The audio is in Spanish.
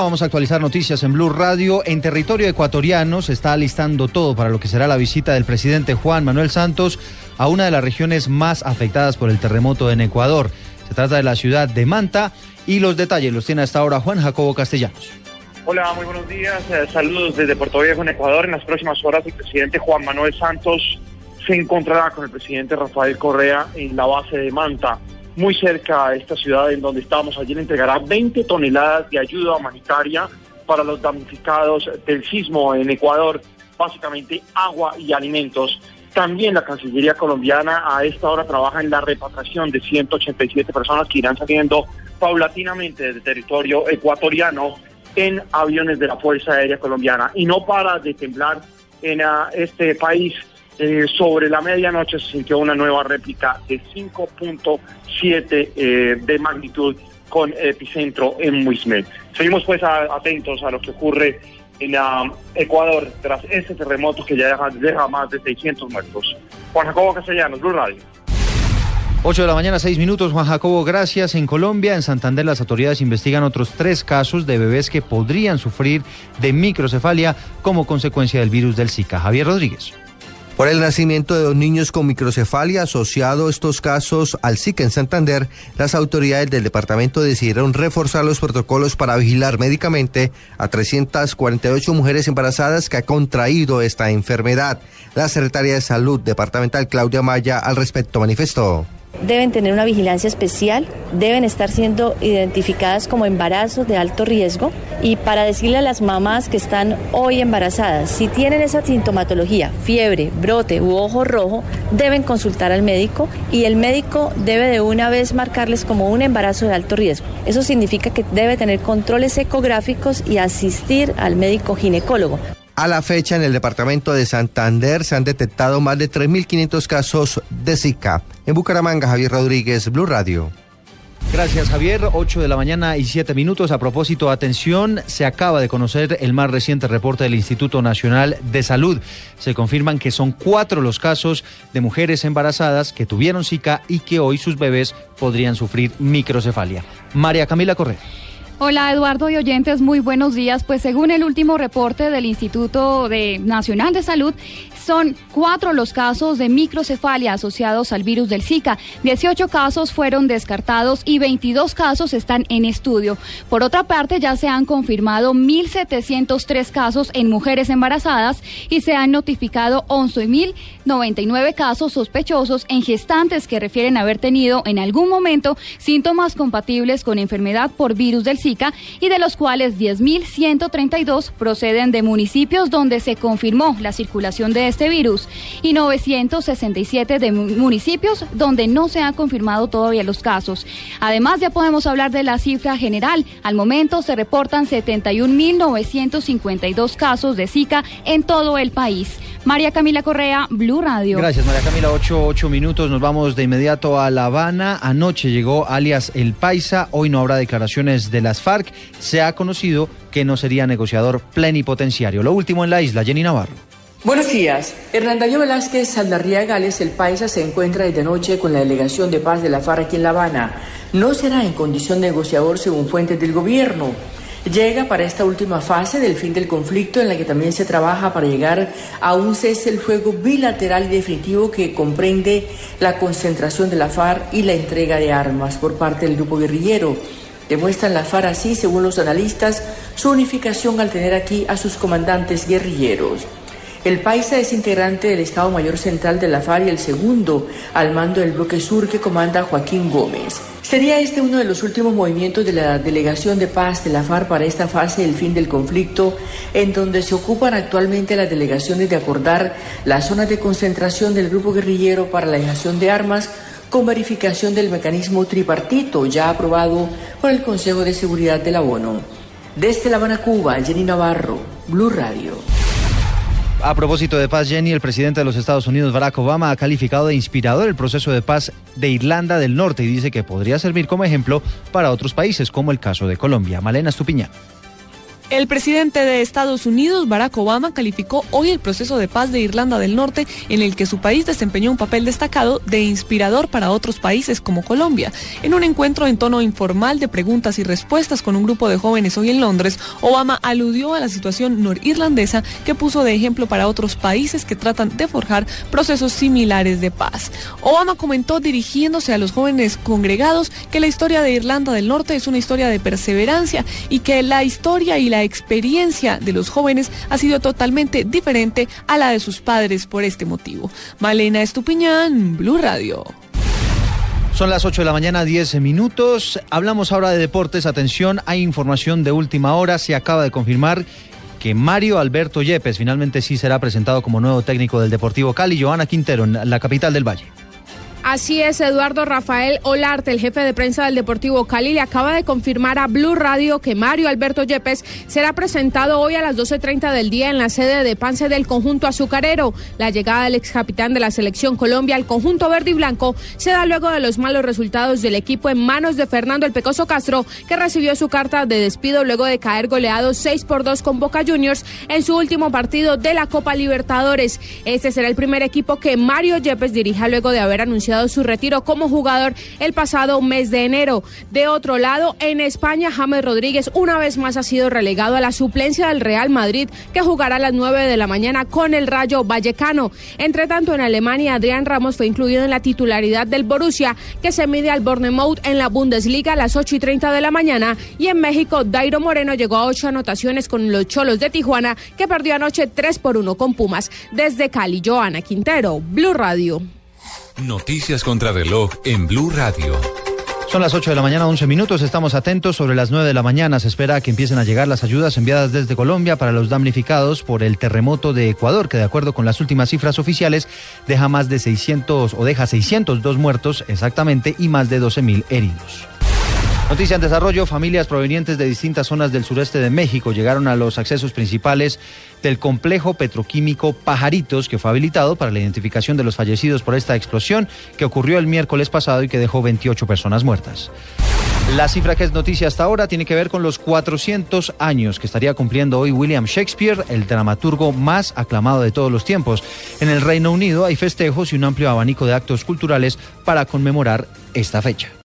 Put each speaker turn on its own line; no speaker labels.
Vamos a actualizar noticias en Blue Radio. En territorio ecuatoriano se está alistando todo para lo que será la visita del presidente Juan Manuel Santos a una de las regiones más afectadas por el terremoto en Ecuador. Se trata de la ciudad de Manta y los detalles los tiene hasta ahora Juan Jacobo Castellanos.
Hola, muy buenos días. Eh, saludos desde Puerto Viejo en Ecuador. En las próximas horas el presidente Juan Manuel Santos se encontrará con el presidente Rafael Correa en la base de Manta muy cerca de esta ciudad en donde estamos. Ayer entregará 20 toneladas de ayuda humanitaria para los damnificados del sismo en Ecuador, básicamente agua y alimentos. También la Cancillería colombiana a esta hora trabaja en la repatriación de 187 personas que irán saliendo paulatinamente del territorio ecuatoriano en aviones de la Fuerza Aérea Colombiana. Y no para de temblar en ah, este país eh, sobre la medianoche se sintió una nueva réplica de 5.7 eh, de magnitud con epicentro en Muismet. Seguimos pues atentos a lo que ocurre en ah, Ecuador tras ese terremoto que ya deja, más de 600 muertos. Juan Jacobo Castellanos, Blue Radio.
8 de la mañana, 6 minutos. Juan Jacobo, gracias. En Colombia, en Santander, las autoridades investigan otros tres casos de bebés que podrían sufrir de microcefalia como consecuencia del virus del Zika. Javier Rodríguez.
Por el nacimiento de dos niños con microcefalia asociado estos casos al Zika en Santander, las autoridades del departamento decidieron reforzar los protocolos para vigilar médicamente a 348 mujeres embarazadas que han contraído esta enfermedad. La secretaria de Salud departamental Claudia Maya al respecto manifestó
deben tener una vigilancia especial, deben estar siendo identificadas como embarazos de alto riesgo y para decirle a las mamás que están hoy embarazadas, si tienen esa sintomatología, fiebre, brote u ojo rojo, deben consultar al médico y el médico debe de una vez marcarles como un embarazo de alto riesgo. Eso significa que debe tener controles ecográficos y asistir al médico ginecólogo.
A la fecha, en el departamento de Santander se han detectado más de 3.500 casos de Zika. En Bucaramanga, Javier Rodríguez, Blue Radio.
Gracias Javier, 8 de la mañana y 7 minutos. A propósito, atención, se acaba de conocer el más reciente reporte del Instituto Nacional de Salud. Se confirman que son cuatro los casos de mujeres embarazadas que tuvieron Zika y que hoy sus bebés podrían sufrir microcefalia. María Camila Correa.
Hola Eduardo y oyentes, muy buenos días. Pues según el último reporte del Instituto de Nacional de Salud, son cuatro los casos de microcefalia asociados al virus del Zika. 18 casos fueron descartados y 22 casos están en estudio. Por otra parte, ya se han confirmado 1.703 casos en mujeres embarazadas y se han notificado 11.099 casos sospechosos en gestantes que refieren haber tenido en algún momento síntomas compatibles con enfermedad por virus del Zika y de los cuales 10.132 proceden de municipios donde se confirmó la circulación de este virus y 967 de municipios donde no se han confirmado todavía los casos. Además, ya podemos hablar de la cifra general. Al momento se reportan 71.952 casos de Zika en todo el país. María Camila Correa, Blue Radio.
Gracias, María Camila. Ocho, ocho minutos. Nos vamos de inmediato a La Habana. Anoche llegó alias El Paisa. Hoy no habrá declaraciones de las FARC. Se ha conocido que no sería negociador plenipotenciario. Lo último en la isla, Jenny Navarro.
Buenos días. Hernandayo Velázquez Saldarría Gales, el paisa, se encuentra desde noche con la delegación de paz de la FARC aquí en La Habana. No será en condición negociador según fuentes del gobierno. Llega para esta última fase del fin del conflicto en la que también se trabaja para llegar a un cese el fuego bilateral y definitivo que comprende la concentración de la FARC y la entrega de armas por parte del grupo guerrillero. Demuestran la FARC así, según los analistas, su unificación al tener aquí a sus comandantes guerrilleros. El Paisa es integrante del Estado Mayor Central de la FARC y el segundo al mando del bloque sur que comanda Joaquín Gómez. Sería este uno de los últimos movimientos de la Delegación de Paz de la FARC para esta fase del fin del conflicto, en donde se ocupan actualmente las delegaciones de acordar las zonas de concentración del grupo guerrillero para la dejación de armas con verificación del mecanismo tripartito ya aprobado por el Consejo de Seguridad de la ONU. Desde La Habana, Cuba, Jenny Navarro, Blue Radio.
A propósito de paz, Jenny, el presidente de los Estados Unidos, Barack Obama, ha calificado de inspirador el proceso de paz de Irlanda del Norte y dice que podría servir como ejemplo para otros países, como el caso de Colombia. Malena Estupiña.
El presidente de Estados Unidos, Barack Obama, calificó hoy el proceso de paz de Irlanda del Norte en el que su país desempeñó un papel destacado de inspirador para otros países como Colombia. En un encuentro en tono informal de preguntas y respuestas con un grupo de jóvenes hoy en Londres, Obama aludió a la situación norirlandesa que puso de ejemplo para otros países que tratan de forjar procesos similares de paz. Obama comentó dirigiéndose a los jóvenes congregados que la historia de Irlanda del Norte es una historia de perseverancia y que la historia y la la experiencia de los jóvenes ha sido totalmente diferente a la de sus padres por este motivo. Malena Estupiñán, Blue Radio.
Son las 8 de la mañana, 10 minutos. Hablamos ahora de deportes. Atención, hay información de última hora. Se acaba de confirmar que Mario Alberto Yepes finalmente sí será presentado como nuevo técnico del Deportivo Cali, Joana Quintero, en la capital del Valle.
Así es, Eduardo Rafael Olarte, el jefe de prensa del Deportivo Cali, le acaba de confirmar a Blue Radio que Mario Alberto Yepes será presentado hoy a las 12.30 del día en la sede de Pance del conjunto azucarero. La llegada del ex capitán de la selección Colombia al conjunto verde y blanco se da luego de los malos resultados del equipo en manos de Fernando El Pecoso Castro, que recibió su carta de despido luego de caer goleado 6 por 2 con Boca Juniors en su último partido de la Copa Libertadores. Este será el primer equipo que Mario Yepes dirija luego de haber anunciado su retiro como jugador el pasado mes de enero. De otro lado, en España, James Rodríguez una vez más ha sido relegado a la suplencia del Real Madrid, que jugará a las 9 de la mañana con el Rayo Vallecano. Entre tanto, en Alemania, Adrián Ramos fue incluido en la titularidad del Borussia, que se mide al Bournemouth en la Bundesliga a las 8 y 30 de la mañana. Y en México, Dairo Moreno llegó a ocho anotaciones con los Cholos de Tijuana, que perdió anoche 3 por 1 con Pumas. Desde Cali, Joana Quintero, Blue Radio.
Noticias contra reloj en Blue Radio.
Son las 8 de la mañana, 11 minutos. Estamos atentos. Sobre las 9 de la mañana se espera que empiecen a llegar las ayudas enviadas desde Colombia para los damnificados por el terremoto de Ecuador, que de acuerdo con las últimas cifras oficiales deja más de 600 o deja 602 muertos exactamente y más de 12 mil heridos. Noticia en desarrollo, familias provenientes de distintas zonas del sureste de México llegaron a los accesos principales del complejo petroquímico Pajaritos, que fue habilitado para la identificación de los fallecidos por esta explosión que ocurrió el miércoles pasado y que dejó 28 personas muertas. La cifra que es noticia hasta ahora tiene que ver con los 400 años que estaría cumpliendo hoy William Shakespeare, el dramaturgo más aclamado de todos los tiempos. En el Reino Unido hay festejos y un amplio abanico de actos culturales para conmemorar esta fecha.